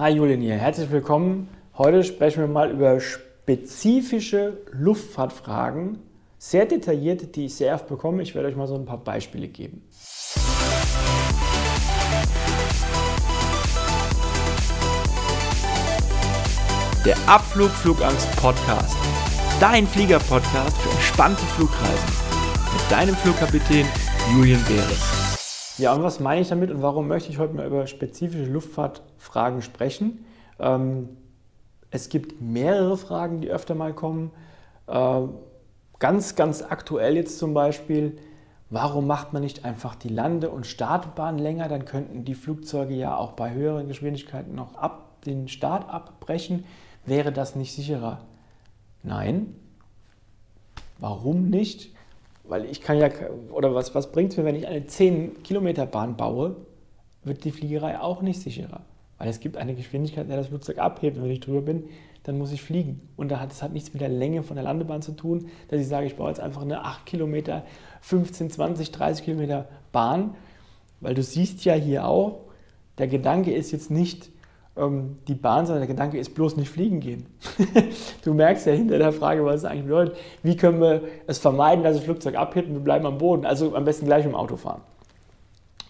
Hi Julian hier, herzlich willkommen. Heute sprechen wir mal über spezifische Luftfahrtfragen, sehr detailliert, die ich sehr oft bekomme. Ich werde euch mal so ein paar Beispiele geben. Der Abflug Flugangst Podcast. Dein Flieger-Podcast für entspannte Flugreisen. Mit deinem Flugkapitän Julian Beres. Ja, und was meine ich damit und warum möchte ich heute mal über spezifische Luftfahrtfragen sprechen? Ähm, es gibt mehrere Fragen, die öfter mal kommen. Äh, ganz, ganz aktuell jetzt zum Beispiel, warum macht man nicht einfach die Lande- und Startbahn länger? Dann könnten die Flugzeuge ja auch bei höheren Geschwindigkeiten noch ab, den Start abbrechen. Wäre das nicht sicherer? Nein. Warum nicht? Weil ich kann ja, oder was, was bringt es mir, wenn ich eine 10 Kilometer Bahn baue, wird die Fliegerei auch nicht sicherer. Weil es gibt eine Geschwindigkeit, in der das Flugzeug abhebt. Und wenn ich drüber bin, dann muss ich fliegen. Und da hat, das hat nichts mit der Länge von der Landebahn zu tun, dass ich sage, ich baue jetzt einfach eine 8 Kilometer, 15, 20, 30 Kilometer Bahn. Weil du siehst ja hier auch, der Gedanke ist jetzt nicht, die Bahn, sondern der Gedanke ist bloß nicht fliegen gehen. du merkst ja hinter der Frage, was es eigentlich bedeutet. Wie können wir es vermeiden, dass das Flugzeug abhebt und wir bleiben am Boden? Also am besten gleich im Auto fahren.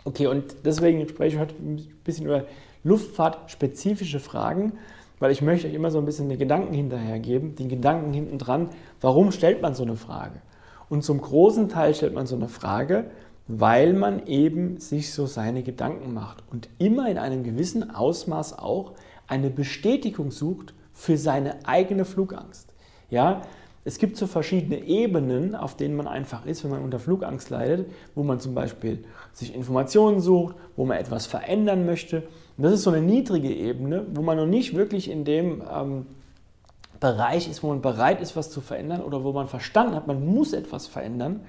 Okay, und deswegen spreche ich heute ein bisschen über luftfahrtspezifische Fragen, weil ich möchte euch immer so ein bisschen den Gedanken hinterhergeben, den Gedanken hinten dran, warum stellt man so eine Frage? Und zum großen Teil stellt man so eine Frage, weil man eben sich so seine Gedanken macht und immer in einem gewissen Ausmaß auch eine Bestätigung sucht für seine eigene Flugangst. Ja, es gibt so verschiedene Ebenen, auf denen man einfach ist, wenn man unter Flugangst leidet, wo man zum Beispiel sich Informationen sucht, wo man etwas verändern möchte. Und das ist so eine niedrige Ebene, wo man noch nicht wirklich in dem ähm, Bereich ist, wo man bereit ist, was zu verändern oder wo man verstanden hat, man muss etwas verändern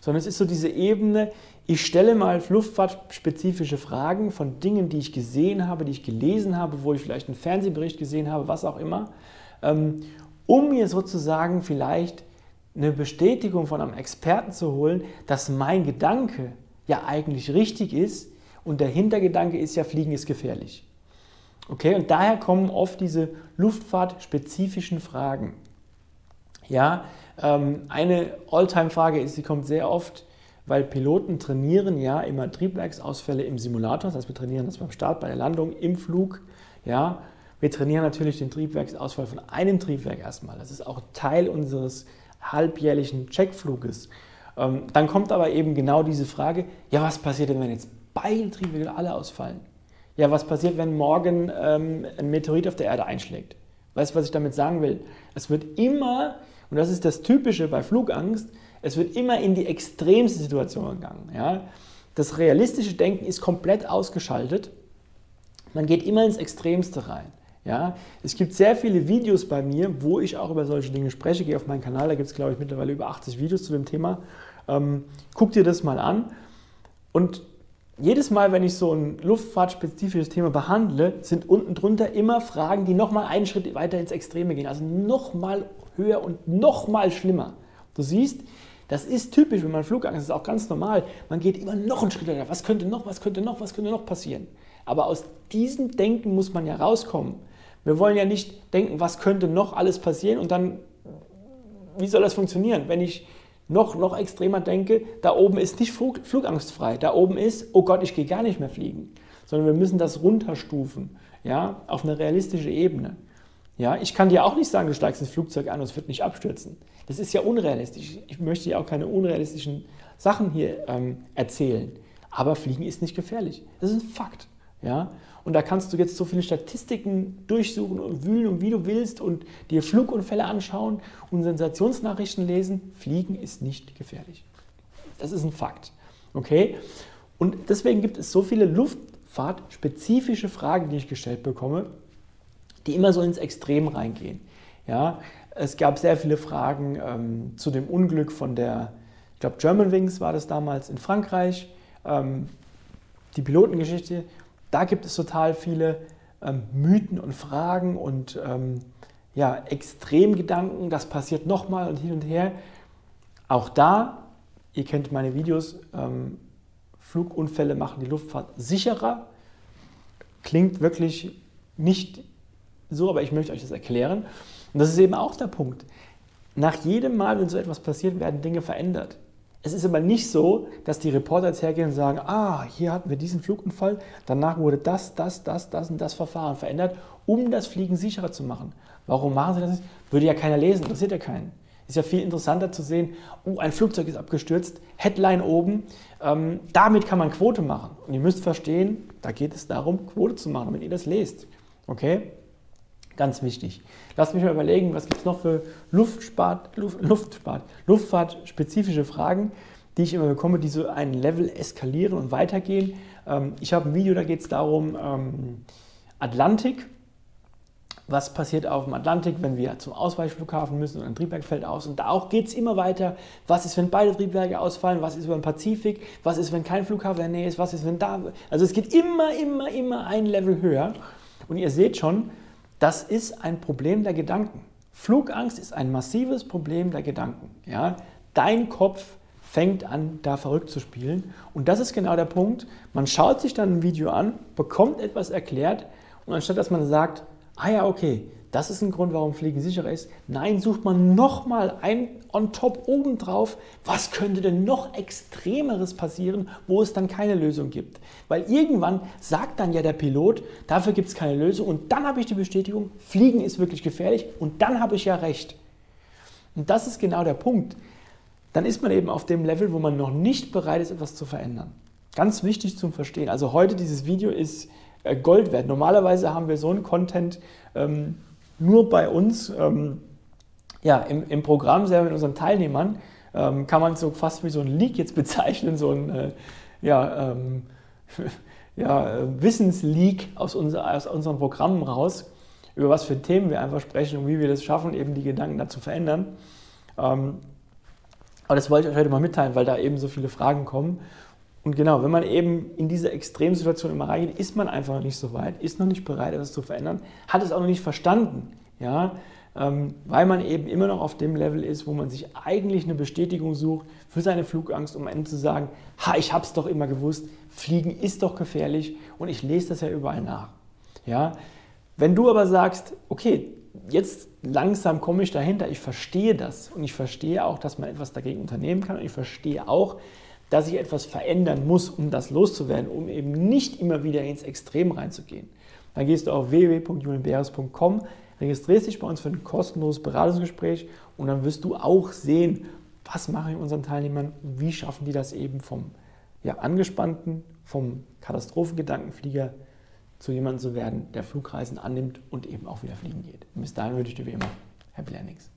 sondern es ist so diese Ebene, ich stelle mal luftfahrtspezifische Fragen von Dingen, die ich gesehen habe, die ich gelesen habe, wo ich vielleicht einen Fernsehbericht gesehen habe, was auch immer, ähm, um mir sozusagen vielleicht eine Bestätigung von einem Experten zu holen, dass mein Gedanke ja eigentlich richtig ist und der Hintergedanke ist ja, Fliegen ist gefährlich. Okay, und daher kommen oft diese luftfahrtspezifischen Fragen. Ja, ähm, eine Alltime-Frage ist, die kommt sehr oft, weil Piloten trainieren ja immer Triebwerksausfälle im Simulator. Das heißt, wir trainieren das beim Start, bei der Landung, im Flug. Ja, wir trainieren natürlich den Triebwerksausfall von einem Triebwerk erstmal. Das ist auch Teil unseres halbjährlichen Checkfluges. Ähm, dann kommt aber eben genau diese Frage, ja, was passiert denn, wenn jetzt beide Triebwerke alle ausfallen? Ja, was passiert, wenn morgen ähm, ein Meteorit auf der Erde einschlägt? Weißt du, was ich damit sagen will? Es wird immer und das ist das Typische bei Flugangst. Es wird immer in die extremste Situation gegangen. Ja? Das realistische Denken ist komplett ausgeschaltet. Man geht immer ins Extremste rein. Ja? Es gibt sehr viele Videos bei mir, wo ich auch über solche Dinge spreche. Geh auf meinen Kanal, da gibt es, glaube ich, mittlerweile über 80 Videos zu dem Thema. Ähm, guck dir das mal an. Und jedes Mal, wenn ich so ein luftfahrtspezifisches Thema behandle, sind unten drunter immer Fragen, die nochmal einen Schritt weiter ins Extreme gehen. Also nochmal höher und nochmal schlimmer. Du siehst, das ist typisch, wenn man Flugangst ist, auch ganz normal. Man geht immer noch einen Schritt weiter. Was könnte noch, was könnte noch, was könnte noch passieren? Aber aus diesem Denken muss man ja rauskommen. Wir wollen ja nicht denken, was könnte noch alles passieren und dann, wie soll das funktionieren, wenn ich noch, noch extremer denke, da oben ist nicht Flug, flugangstfrei, da oben ist, oh Gott, ich gehe gar nicht mehr fliegen, sondern wir müssen das runterstufen, ja, auf eine realistische Ebene. Ja, ich kann dir auch nicht sagen, du steigst ins Flugzeug an und es wird nicht abstürzen. Das ist ja unrealistisch. Ich möchte dir auch keine unrealistischen Sachen hier ähm, erzählen. Aber Fliegen ist nicht gefährlich. Das ist ein Fakt. Ja? Und da kannst du jetzt so viele Statistiken durchsuchen und wühlen und wie du willst und dir Flugunfälle anschauen und Sensationsnachrichten lesen. Fliegen ist nicht gefährlich. Das ist ein Fakt. Okay? Und deswegen gibt es so viele luftfahrtspezifische Fragen, die ich gestellt bekomme, die immer so ins Extrem reingehen. Ja, es gab sehr viele Fragen ähm, zu dem Unglück von der, ich glaube, Germanwings war das damals in Frankreich, ähm, die Pilotengeschichte. Da gibt es total viele ähm, Mythen und Fragen und ähm, ja, Extremgedanken, das passiert nochmal und hin und her. Auch da, ihr kennt meine Videos, ähm, Flugunfälle machen die Luftfahrt sicherer. Klingt wirklich nicht so, aber ich möchte euch das erklären. Und das ist eben auch der Punkt. Nach jedem Mal, wenn so etwas passiert, werden Dinge verändert. Es ist aber nicht so, dass die Reporter jetzt hergehen und sagen, ah, hier hatten wir diesen Flugunfall, danach wurde das, das, das, das und das Verfahren verändert, um das Fliegen sicherer zu machen. Warum machen sie das nicht? Würde ja keiner lesen, interessiert ja keinen. Ist ja viel interessanter zu sehen, oh, ein Flugzeug ist abgestürzt, Headline oben, ähm, damit kann man Quote machen. Und ihr müsst verstehen, da geht es darum, Quote zu machen, damit ihr das lest. Okay? Ganz wichtig. Lasst mich mal überlegen, was gibt es noch für Luftspart, Luft, Luftspart, Luftfahrtspezifische Fragen, die ich immer bekomme, die so ein Level eskalieren und weitergehen. Ähm, ich habe ein Video, da geht es darum, ähm, Atlantik, was passiert auf dem Atlantik, wenn wir zum Ausweichflughafen müssen und ein Triebwerk fällt aus. Und da auch geht es immer weiter. Was ist, wenn beide Triebwerke ausfallen? Was ist über den Pazifik? Was ist, wenn kein Flughafen in der Nähe ist? Was ist, wenn da. Also es geht immer, immer, immer ein Level höher. Und ihr seht schon, das ist ein Problem der Gedanken. Flugangst ist ein massives Problem der Gedanken. Ja? Dein Kopf fängt an, da verrückt zu spielen. Und das ist genau der Punkt. Man schaut sich dann ein Video an, bekommt etwas erklärt und anstatt dass man sagt, ah ja, okay, das ist ein Grund, warum Fliegen sicherer ist. Nein, sucht man nochmal ein on top obendrauf, was könnte denn noch Extremeres passieren, wo es dann keine Lösung gibt. Weil irgendwann sagt dann ja der Pilot, dafür gibt es keine Lösung und dann habe ich die Bestätigung, Fliegen ist wirklich gefährlich und dann habe ich ja recht. Und das ist genau der Punkt. Dann ist man eben auf dem Level, wo man noch nicht bereit ist, etwas zu verändern. Ganz wichtig zum Verstehen. Also heute dieses Video ist äh, Gold wert. Normalerweise haben wir so einen Content ähm, nur bei uns ähm, ja, im, im, Programm selber mit unseren Teilnehmern. Ähm, kann man so fast wie so ein Leak jetzt bezeichnen, so ein äh, ja, ähm, ja, Wissensleak aus, unser, aus unseren Programmen raus, über was für Themen wir einfach sprechen und wie wir das schaffen, eben die Gedanken da zu verändern. Ähm, aber das wollte ich euch heute mal mitteilen, weil da eben so viele Fragen kommen. Und genau, wenn man eben in diese Extremsituation immer reingeht, ist man einfach noch nicht so weit, ist noch nicht bereit, etwas zu verändern, hat es auch noch nicht verstanden, ja, ähm, weil man eben immer noch auf dem Level ist, wo man sich eigentlich eine Bestätigung sucht für seine Flugangst, um Ende zu sagen, ha, ich habe es doch immer gewusst, Fliegen ist doch gefährlich und ich lese das ja überall nach. Ja, wenn du aber sagst, okay, jetzt langsam komme ich dahinter, ich verstehe das und ich verstehe auch, dass man etwas dagegen unternehmen kann und ich verstehe auch, dass ich etwas verändern muss, um das loszuwerden, um eben nicht immer wieder ins Extrem reinzugehen. Dann gehst du auf www.julienbeeres.com, registrierst dich bei uns für ein kostenloses Beratungsgespräch und dann wirst du auch sehen, was mache ich unseren Teilnehmern und wie schaffen die das eben vom ja, angespannten, vom Katastrophengedankenflieger zu jemandem zu werden, der Flugreisen annimmt und eben auch wieder fliegen geht. Und bis dahin wünsche ich dir wie immer Happy Landings.